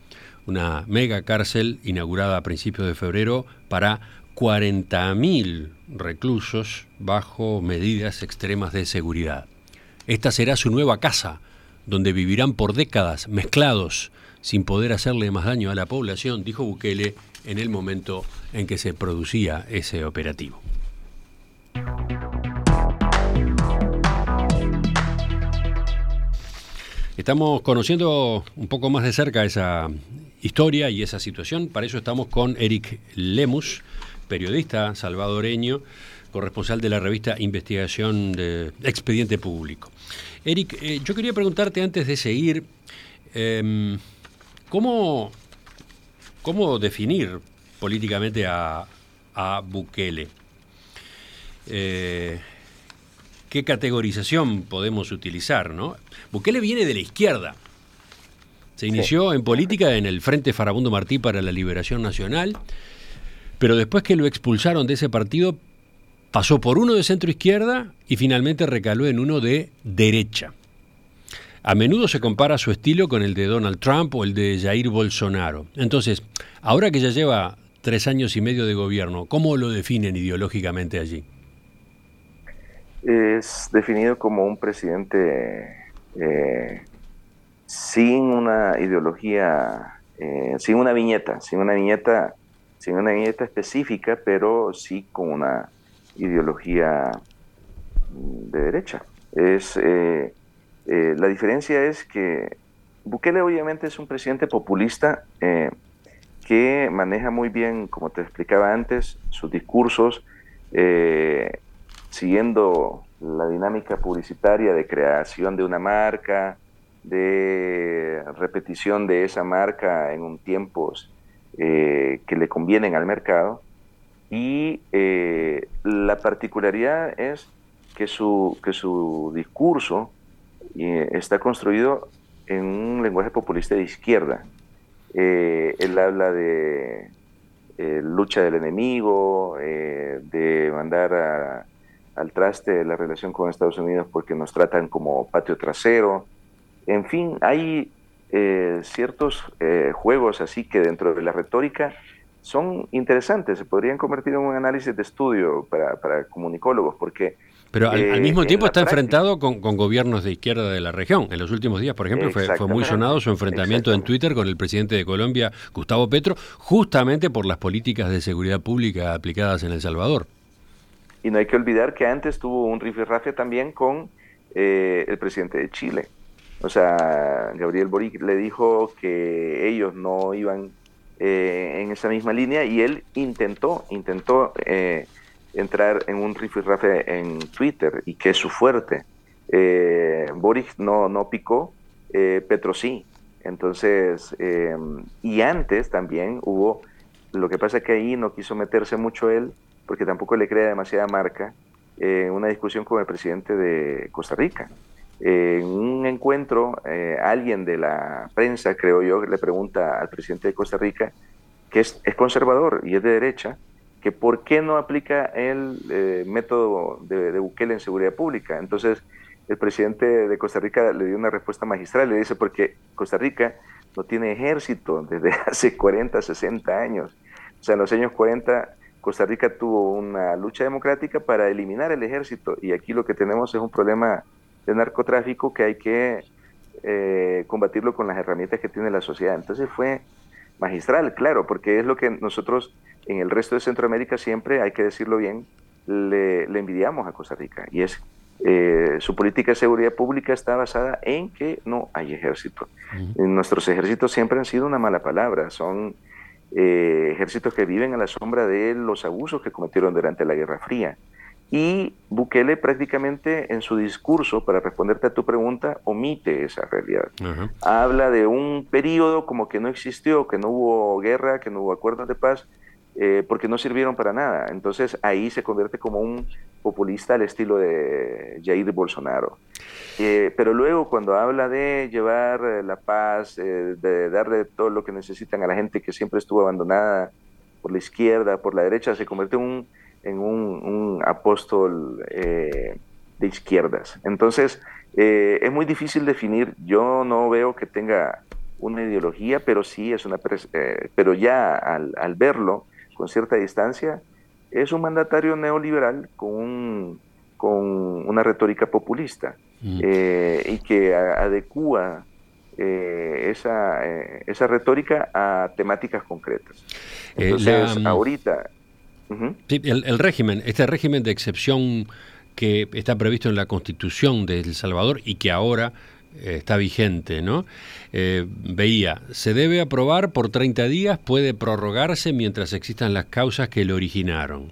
una mega cárcel inaugurada a principios de febrero para 40.000 reclusos bajo medidas extremas de seguridad. Esta será su nueva casa, donde vivirán por décadas mezclados, sin poder hacerle más daño a la población, dijo Bukele en el momento en que se producía ese operativo. Estamos conociendo un poco más de cerca esa historia y esa situación. Para eso estamos con Eric Lemus, periodista salvadoreño, corresponsal de la revista Investigación de Expediente Público. Eric, eh, yo quería preguntarte antes de seguir, em, ¿cómo, ¿cómo, definir políticamente a, a Bukele? Eh, ¿Qué categorización podemos utilizar? ¿no? Bukele viene de la izquierda. Se inició en política en el Frente Farabundo Martí para la Liberación Nacional pero después que lo expulsaron de ese partido, pasó por uno de centro izquierda y finalmente recaló en uno de derecha. A menudo se compara su estilo con el de Donald Trump o el de Jair Bolsonaro. Entonces, ahora que ya lleva tres años y medio de gobierno. ¿Cómo lo definen ideológicamente allí? Es definido como un presidente eh, sin una ideología, eh, sin una viñeta, sin una viñeta, sin una viñeta específica, pero sí con una ideología mm, de derecha. Es eh, la diferencia es que Bukele obviamente es un presidente populista que maneja muy bien, como te explicaba antes, sus discursos, siguiendo la dinámica publicitaria de creación de una marca, de repetición de esa marca en un tiempos eh, que le convienen al mercado. Y eh, la particularidad es que su, que su discurso eh, está construido en un lenguaje populista de izquierda. él habla de lucha del enemigo, de mandar a, al traste la relación con Estados Unidos porque nos tratan como patio trasero. En fin, hay eh, ciertos eh, juegos así que dentro de la retórica son interesantes, se podrían convertir en un análisis de estudio para, comunicólogos, porque... Pero al, eh, mismo tiempo está enfrentado con, gobiernos de izquierda de la región. En los últimos días, por ejemplo, fue, fue muy sonado su enfrentamiento en Twitter con el presidente de Colombia, Gustavo Petro, justamente por las políticas de seguridad pública aplicadas en El Salvador. Y no hay que olvidar que antes tuvo un rifirrafe también con eh, el presidente de Chile. O sea, Gabriel Boric le dijo que ellos no iban eh, en esa misma línea y él intentó, intentó eh, entrar en un rifirrafe en Twitter y que es su fuerte. Boric no, no picó, Petro sí. Entonces, y antes también hubo, lo que pasa es que ahí no quiso meterse mucho él, porque tampoco le crea demasiada marca, en una discusión con el presidente de Costa Rica. en un encuentro, eh, alguien de la prensa, creo yo, le pregunta al presidente de Costa Rica, que es, conservador y es de derecha, que por qué no aplica el eh, método de, de, Bukele en seguridad pública. Entonces, el presidente de Costa Rica le dio una respuesta magistral, le dice, porque Costa Rica no tiene ejército desde hace 40, 60 años. O sea, en los años 40 Costa Rica tuvo una lucha democrática para eliminar el ejército y aquí lo que tenemos es un problema de narcotráfico que hay que eh, combatirlo con las herramientas que tiene la sociedad. Entonces fue magistral, claro, porque es lo que nosotros en el resto de Centroamérica siempre, hay que decirlo bien, le, envidiamos a Costa Rica y es eh, su política de seguridad pública está basada en que no hay ejército. Nuestros ejércitos siempre han sido una mala palabra, son eh, ejércitos que viven a la sombra de los abusos que cometieron durante la Guerra Fría. Y Bukele prácticamente en su discurso, para responderte a tu pregunta, omite esa realidad. Habla de un periodo como que no existió, que no hubo guerra, que no hubo acuerdos de paz, eh, porque no sirvieron para nada. Entonces ahí se convierte como un populista al estilo de Jair Bolsonaro. Eh, pero luego cuando habla de llevar eh, la paz, de darle todo lo que necesitan a la gente que siempre estuvo abandonada por la izquierda, por la derecha, se convierte un, en un, apóstol de izquierdas. Entonces es muy difícil definir, yo no veo que tenga una ideología, pero sí es una, pero ya al, al verlo, con cierta distancia, es un mandatario neoliberal con, con una retórica populista mm. eh, y que adecúa eh, esa, eh, esa retórica a temáticas concretas. Entonces, mm, ahorita... el, régimen, este régimen de excepción que está previsto en la Constitución de El Salvador y que ahora está vigente, ¿no? Eh, veía, se debe aprobar por 30 días, puede prorrogarse mientras existan las causas que lo originaron.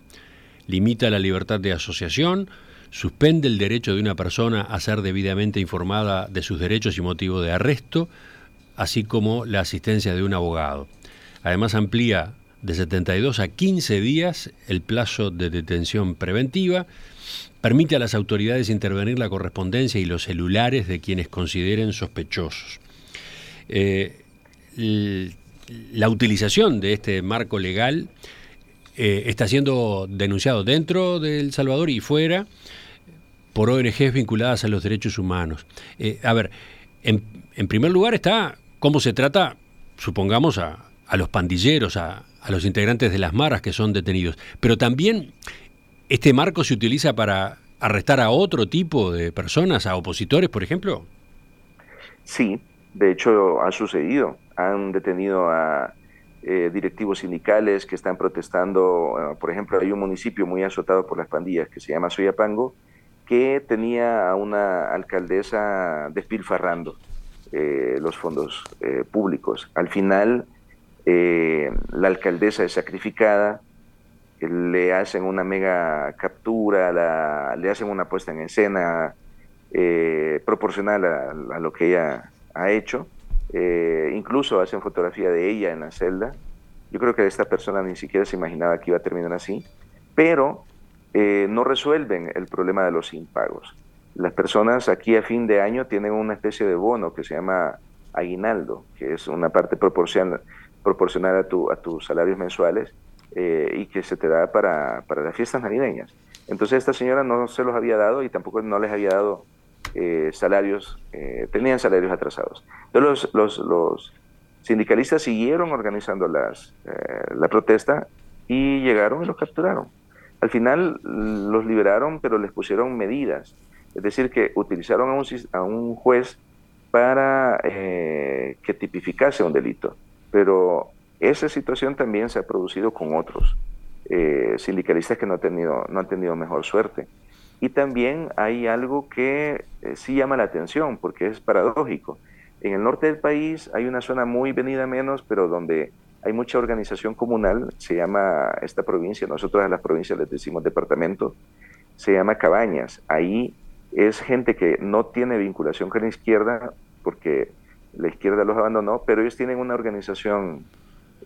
Limita la libertad de asociación, suspende el derecho de una persona a ser debidamente informada de sus derechos y motivo de arresto, así como la asistencia de un abogado. Además amplía de 72 a 15 días el plazo de detención preventiva, permite a las autoridades intervenir la correspondencia y los celulares de quienes consideren sospechosos. Eh, la utilización de este marco legal eh, está siendo denunciado dentro de El Salvador y fuera por ONGs vinculadas a los derechos humanos. Eh, a ver, en, primer lugar está cómo se trata, supongamos, a, los pandilleros, a, a los integrantes de las maras que son detenidos. Pero también este marco se utiliza para arrestar a otro tipo de personas, a opositores, por ejemplo. Sí, de hecho ha sucedido. Han detenido a eh, directivos sindicales que están protestando. Eh, por ejemplo, hay un municipio muy azotado por las pandillas que se llama Soyapango, que tenía a una alcaldesa despilfarrando eh, los fondos públicos. Al final, la alcaldesa es sacrificada, le hacen una mega captura, le hacen una puesta en escena proporcional a lo que ella ha hecho eh, incluso hacen fotografía de ella en la celda. Yo creo que esta persona ni siquiera se imaginaba que iba a terminar así, pero eh, no resuelven el problema de los impagos. Las personas aquí a fin de año tienen una especie de bono que se llama aguinaldo, que es una parte proporcional, proporcional a, tu, a tus salarios mensuales eh, y que se te da para, para las fiestas navideñas. Entonces esta señora no se los había dado y tampoco no les había dado eh, salarios, eh, tenían salarios atrasados. Entonces los, los, sindicalistas siguieron organizando las, eh, la protesta y llegaron y los capturaron. Al final los liberaron, pero les pusieron medidas. Es decir, que utilizaron a un, a un juez para que tipificase un delito. Pero esa situación también se ha producido con otros sindicalistas que no han, tenido, no han tenido mejor suerte. Y también hay algo que eh, sí llama la atención, porque es paradójico. En el norte del país hay una zona muy venida menos, pero donde hay mucha organización comunal, se llama esta provincia, nosotros a las provincias les decimos departamento, se llama Cabañas. Ahí es gente que no tiene vinculación con la izquierda, porque la izquierda los abandonó, pero ellos tienen una organización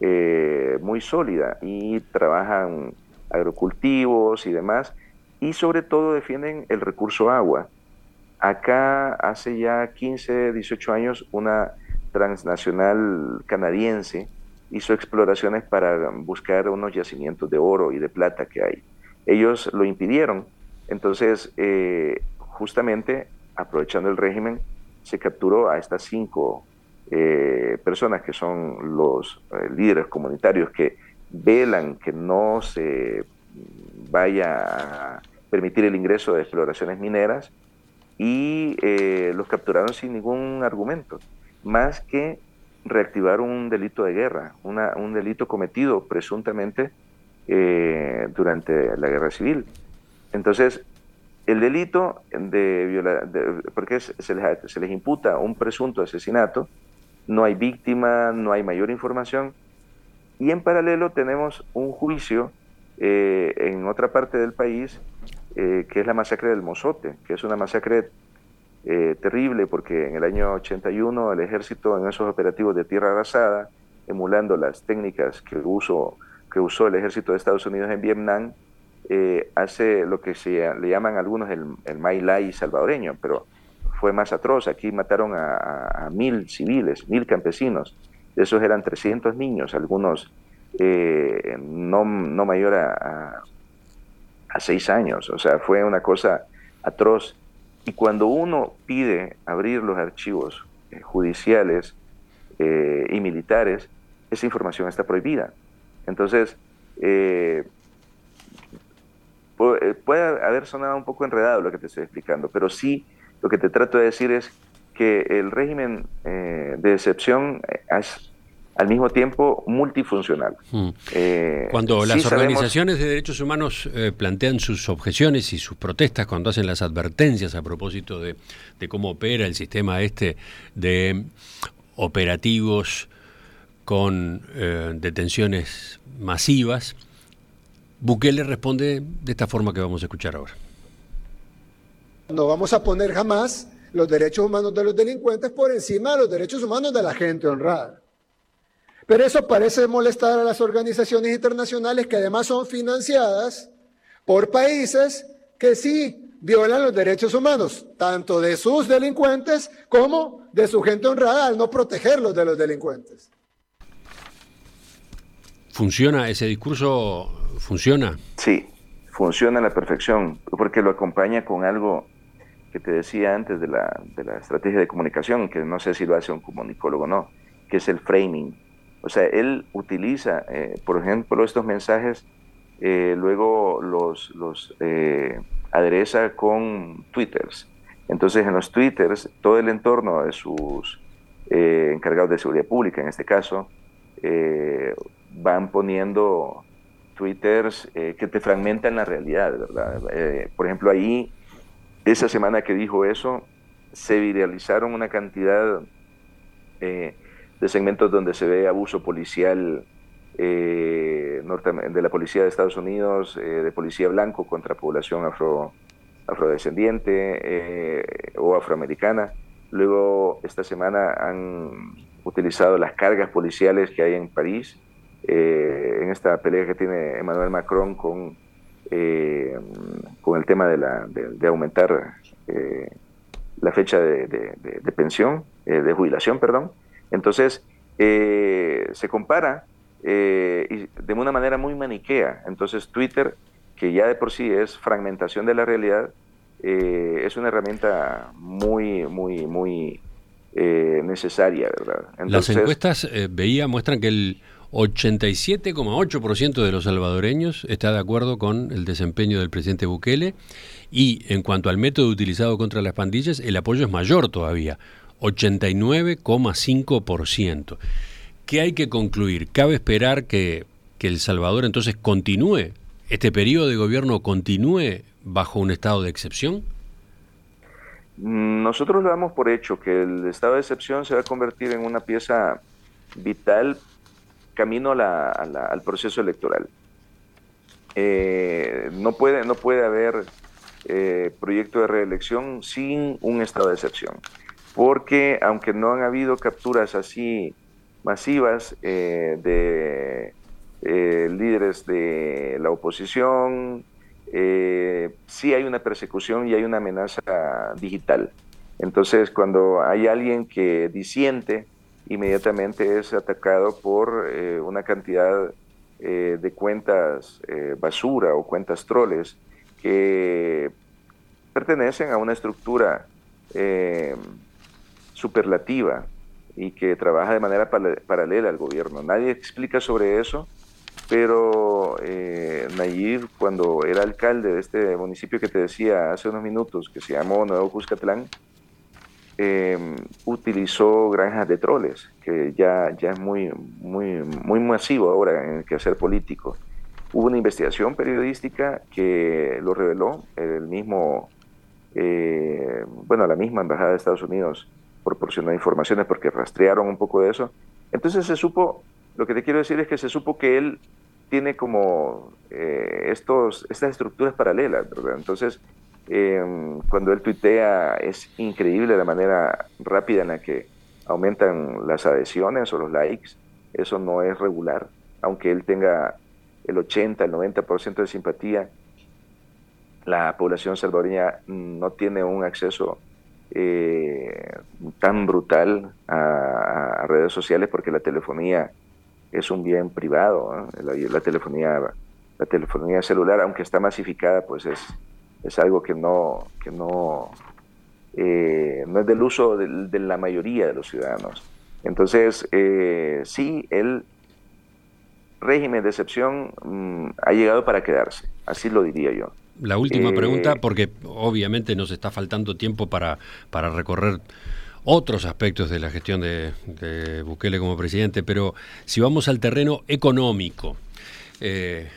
eh, muy sólida y trabajan agrocultivos y demás y sobre todo defienden el recurso agua. Acá hace ya 15, 18 años una transnacional canadiense hizo exploraciones para buscar unos yacimientos de oro y de plata que hay. Ellos lo impidieron, entonces eh, justamente aprovechando el régimen se capturó a estas cinco eh, personas que son los eh, líderes comunitarios que velan que no se vaya a permitir el ingreso de exploraciones mineras y eh, los capturaron sin ningún argumento, más que reactivar un delito de guerra, un delito cometido presuntamente eh, durante la guerra civil. Entonces, el delito de violar, porque se les, se les imputa un presunto asesinato, no hay víctima, no hay mayor información, y en paralelo tenemos un juicio eh, en otra parte del país, eh, que es la masacre del Mozote, que es una masacre eh, terrible porque en el año 81 el ejército en esos operativos de tierra arrasada, emulando las técnicas que, uso, que usó el ejército de Estados Unidos en Vietnam, hace lo que se le llaman algunos el, el Mai Lai salvadoreño, pero fue más atroz. Aquí mataron a, mil civiles, mil campesinos. De esos eran 300 niños, algunos eh, no, no, mayor a, a, seis años. O sea, fue una cosa atroz. Y cuando uno pide abrir los archivos eh, judiciales eh, y militares, esa información está prohibida. Entonces, puede haber sonado un poco enredado lo que te estoy explicando, pero sí lo que te trato de decir es que el régimen de excepción es al mismo tiempo multifuncional. Hmm. Eh, cuando las organizaciones de derechos humanos eh, plantean sus objeciones y sus protestas, cuando hacen las advertencias a propósito de, cómo opera el sistema este de operativos con eh, detenciones masivas, Bukele responde de esta forma que vamos a escuchar ahora. No vamos a poner jamás los derechos humanos de los delincuentes por encima de los derechos humanos de la gente honrada. Pero eso parece molestar a las organizaciones internacionales que además son financiadas por países que sí violan los derechos humanos, tanto de sus delincuentes como de su gente honrada al no protegerlos de los delincuentes. ¿Funciona ese discurso? ¿Funciona? Sí, funciona a la perfección, porque lo acompaña con algo que te decía antes de la, de la estrategia de comunicación, que no sé si lo hace un comunicólogo o no, que es el framing. O sea, él utiliza, eh, por ejemplo, estos mensajes, eh, luego los, los eh, adereza con twitters. Entonces, en los twitters, todo el entorno de sus encargados de seguridad pública, en este caso, van poniendo twitters que te fragmentan la realidad, ¿verdad? por ejemplo, ahí, esa semana que dijo eso, se viralizaron una cantidad eh, de segmentos donde se ve abuso policial eh, de la policía de Estados Unidos, eh, de policía blanco contra población afro, afrodescendiente o afroamericana. Luego, esta semana han utilizado las cargas policiales que hay en París, en esta pelea que tiene Emmanuel Macron con, con el tema de, la, de, aumentar la fecha de, pensión, eh, de jubilación, perdón. Entonces, eh, se compara eh, de una manera muy maniquea. Entonces, Twitter, que ya de por sí es fragmentación de la realidad, es una herramienta muy, muy, muy necesaria, ¿verdad? Las encuestas, veía, muestran que el 87,8% de los salvadoreños está de acuerdo con el desempeño del presidente Bukele y en cuanto al método utilizado contra las pandillas, el apoyo es mayor todavía, 89,5%. ¿Qué hay que concluir? ¿Cabe esperar que, El Salvador entonces continúe, este periodo de gobierno continúe bajo un estado de excepción? Nosotros lo damos por hecho que el estado de excepción se va a convertir en una pieza vital camino al proceso electoral. Eh, no, puede, no puede haber eh, proyecto de reelección sin un estado de excepción. Porque aunque no han habido capturas así masivas eh, de líderes de la oposición, sí hay una persecución y hay una amenaza digital. Entonces, cuando hay alguien que disiente, inmediatamente es atacado por una cantidad de cuentas basura o cuentas troles que pertenecen a una estructura eh, superlativa y que trabaja de manera paralela al gobierno. Nadie explica sobre eso, pero eh, Nayib, cuando era alcalde de este municipio que te decía hace unos minutos, que se llamó Nuevo Cuscatlán, eh, utilizó granjas de troles, que ya, ya es muy, muy, muy masivo ahora en el quehacer político. Hubo una investigación periodística que lo reveló, el mismo, eh, bueno, la misma Embajada de Estados Unidos proporcionó informaciones porque rastrearon un poco de eso. Entonces se supo, lo que te quiero decir es que se supo que él tiene como eh, estos, estas estructuras paralelas, ¿verdad? Entonces, em, cuando él tuitea es increíble la manera rápida en la que aumentan las adhesiones o los likes. Eso no es regular, aunque él tenga el 80, el 90% de simpatía, la población salvadoreña no tiene un acceso eh, tan brutal a, redes sociales porque la telefonía es un bien privado, la, telefonía la telefonía celular, aunque está masificada, pues es, es algo que no, que no, eh, no es del uso de, la mayoría de los ciudadanos. Entonces, eh, sí, él régimen de excepción mm, ha llegado para quedarse, así lo diría yo. La última eh, pregunta, porque obviamente nos está faltando tiempo para, para recorrer otros aspectos de la gestión de, Bukele como presidente, pero si vamos al terreno económico, eh,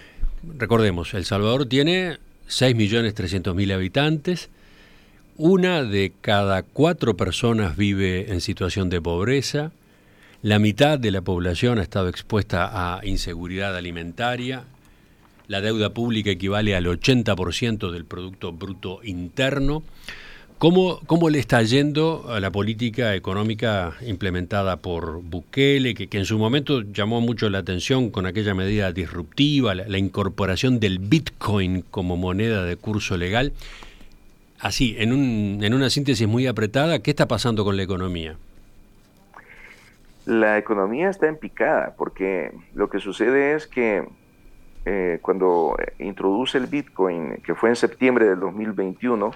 recordemos, El Salvador tiene 6.300.000 habitantes, una de cada cuatro personas vive en situación de pobreza, la mitad de la población ha estado expuesta a inseguridad alimentaria. La deuda pública equivale al 80% del Producto Bruto Interno. ¿Cómo, ¿Cómo, le está yendo a la política económica implementada por Bukele, que, en su momento llamó mucho la atención con aquella medida disruptiva, la, incorporación del Bitcoin como moneda de curso legal? Así, en, un, en una síntesis muy apretada, ¿qué está pasando con la economía? La economía está en picada porque lo que sucede es que eh, cuando introduce el Bitcoin, que fue en septiembre del 2021,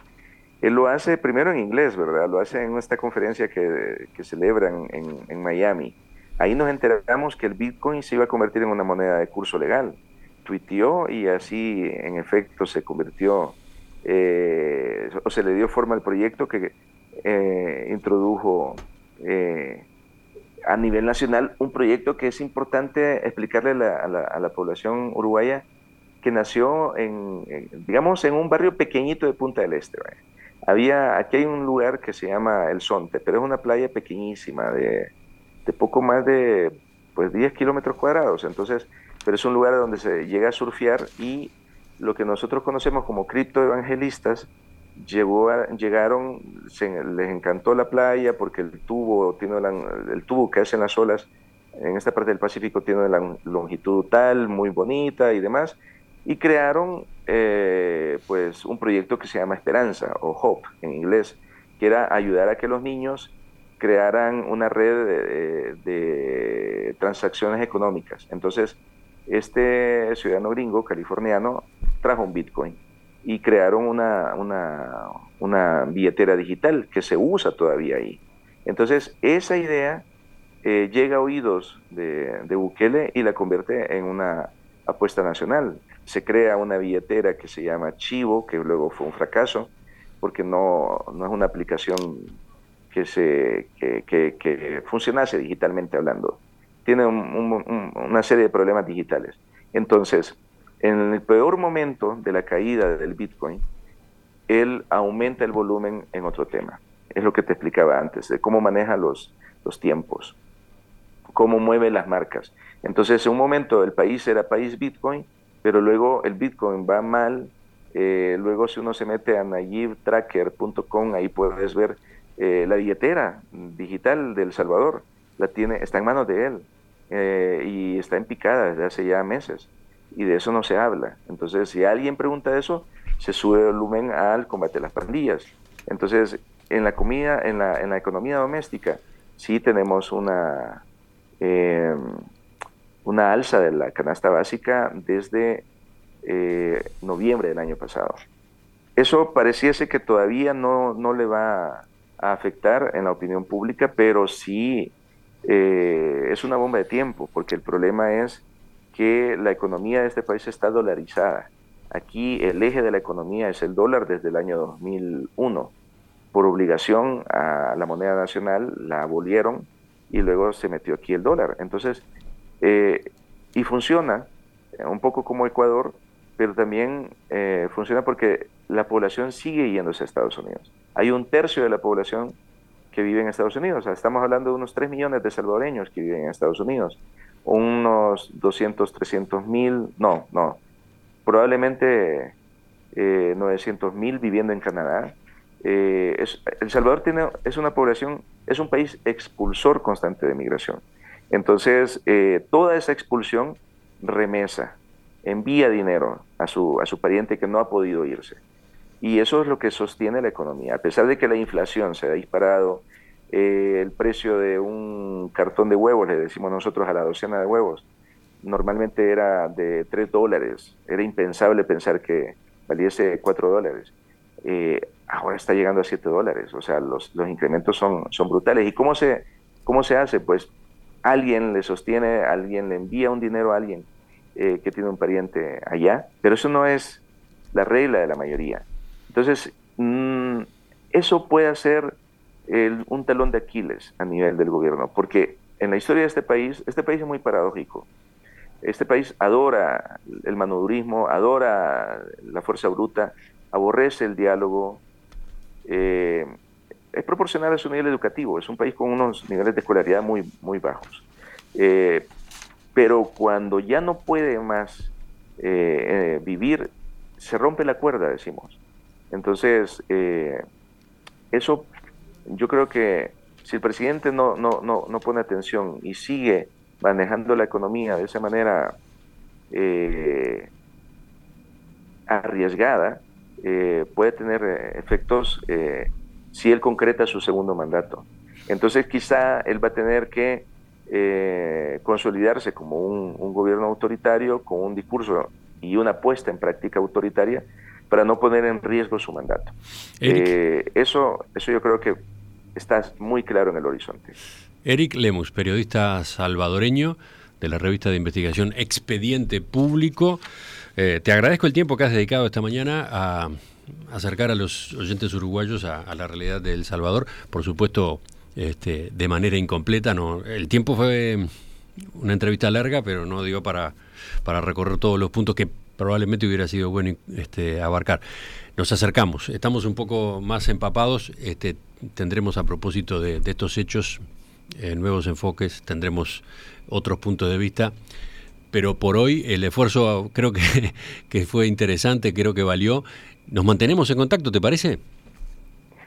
él lo hace primero en inglés, ¿verdad? Lo hace en esta conferencia que, que celebran en, Miami. ahí nos enteramos que el Bitcoin se iba a convertir en una moneda de curso legal. Tuiteó y así en efecto se convirtió, eh, o se le dio forma al proyecto que eh, introdujo eh, a nivel nacional un proyecto que es importante explicarle a la, población uruguaya que nació en, digamos, en un barrio pequeñito de Punta del Este. Había, aquí hay un lugar que se llama El Sonte, pero es una playa pequeñísima de, de poco más de pues 10 kilómetros cuadrados. Entonces, pero es un lugar donde se llega a surfear y lo que nosotros conocemos como criptoevangelistas llegó llegaron, les encantó la playa porque el tubo, tiene el tubo que hacen las olas en esta parte del Pacífico tiene la longitud tal, muy bonita y demás, y crearon eh, pues un proyecto que se llama Esperanza o Hope en inglés, que era ayudar a que los niños crearan una red de transacciones económicas. Entonces, este ciudadano gringo californiano trajo un Bitcoin y crearon una, una, billetera digital que se usa todavía ahí. Entonces, esa idea eh, llega a oídos de, Bukele y la convierte en una apuesta nacional. Se crea una billetera que se llama Chivo, que luego fue un fracaso, porque no, no es una aplicación que, se, que, funcionase digitalmente hablando. Tiene una serie de problemas digitales. Entonces, en el peor momento de la caída del Bitcoin, él aumenta el volumen en otro tema. Es lo que te explicaba antes, de cómo maneja los, los tiempos, cómo mueve las marcas. Entonces, en un momento el país era país Bitcoin, pero luego el Bitcoin va mal. Eh, luego, si uno se mete a nayibtracker.com, ahí puedes ver eh, la billetera digital del Salvador. La tiene, está en manos de él eh, y está en picada desde hace ya meses y de eso no se habla. Entonces, si alguien pregunta eso, se sube el volumen al combate de las pandillas. Entonces, en la comida, en la, en la economía doméstica, sí tenemos una, eh, una alza de la canasta básica desde eh, noviembre del año pasado. Eso pareciese que todavía no, no le va a afectar en la opinión pública, pero sí eh, es una bomba de tiempo, porque el problema es que la economía de este país está dolarizada. Aquí el eje de la economía es el dólar desde el año 2001. Por obligación a la moneda nacional la abolieron y luego se metió aquí el dólar. Entonces, eh, y funciona eh, un poco como Ecuador, pero también eh, funciona porque la población sigue yéndose a Estados Unidos. Hay un tercio de la población que vive en Estados Unidos. estamos hablando de unos 3 millones de salvadoreños que viven en Estados Unidos unos 200, 300 mil, no, no, probablemente eh, 900 mil viviendo en Canadá. El Salvador tiene, es una población, es un país expulsor constante de migración. Entonces, eh, toda esa expulsión remesa, envía dinero a su, a su pariente que no ha podido irse. Y eso es lo que sostiene la economía. A pesar de que la inflación se ha disparado, eh, el precio de un cartón de huevos, le decimos nosotros a la docena de huevos, normalmente era de 3 dólares. Era impensable pensar que valiese 4 dólares. Eh, ahora está llegando a 7 dólares. O sea, los, los incrementos son, son brutales. ¿Y cómo se, cómo se hace? Pues alguien le sostiene, alguien le envía un dinero a alguien eh, que tiene un pariente allá, pero eso no es la regla de la mayoría. Entonces, mm, eso puede ser un talón de Aquiles a nivel del gobierno, porque en la historia de este país, este país es muy paradójico. Este país adora el manodurismo, adora la fuerza bruta, aborrece el diálogo, eh, es proporcional a su nivel educativo, es un país con unos niveles de escolaridad muy, muy bajos. Eh, pero cuando ya no puede más eh, vivir, se rompe la cuerda, decimos. Entonces, eso yo creo que si el presidente no, no, no, no pone atención y sigue manejando la economía de esa manera eh, arriesgada, eh, puede tener eh, efectos si él concreta su segundo mandato. Entonces quizá él va a tener que consolidarse como un, un, gobierno autoritario con un discurso y una puesta en práctica autoritaria para no poner en riesgo su mandato. Eh, eso, eso yo creo que está muy claro en el horizonte. Eric Lemus, periodista salvadoreño de la revista de investigación Expediente Público. Eh, te agradezco el tiempo que has dedicado esta mañana a acercar a los oyentes uruguayos a, la realidad de El Salvador. Por supuesto, este, de manera incompleta. No, el tiempo fue una entrevista larga, pero no digo para, para recorrer todos los puntos que probablemente hubiera sido bueno este, abarcar. Nos acercamos, estamos un poco más empapados, este, tendremos a propósito de, estos hechos eh, nuevos enfoques, tendremos otros puntos de vista, pero por hoy el esfuerzo creo que, que fue interesante, creo que valió. Nos mantenemos en contacto, ¿te parece?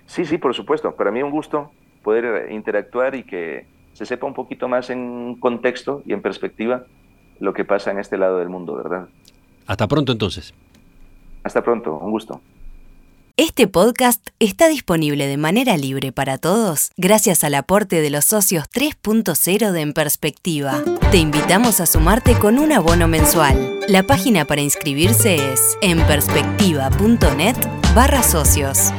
Sí, sí, por supuesto. Para mí un gusto poder interactuar y que se sepa un poquito más en contexto y en perspectiva lo que pasa en este lado del mundo, ¿verdad? Hasta pronto entonces. Hasta pronto, un gusto. Este podcast está disponible de manera libre para todos gracias al aporte de los socios 3.0 de En Perspectiva. Te invitamos a sumarte con un abono mensual. La página para inscribirse es enperspectiva.net barra socios.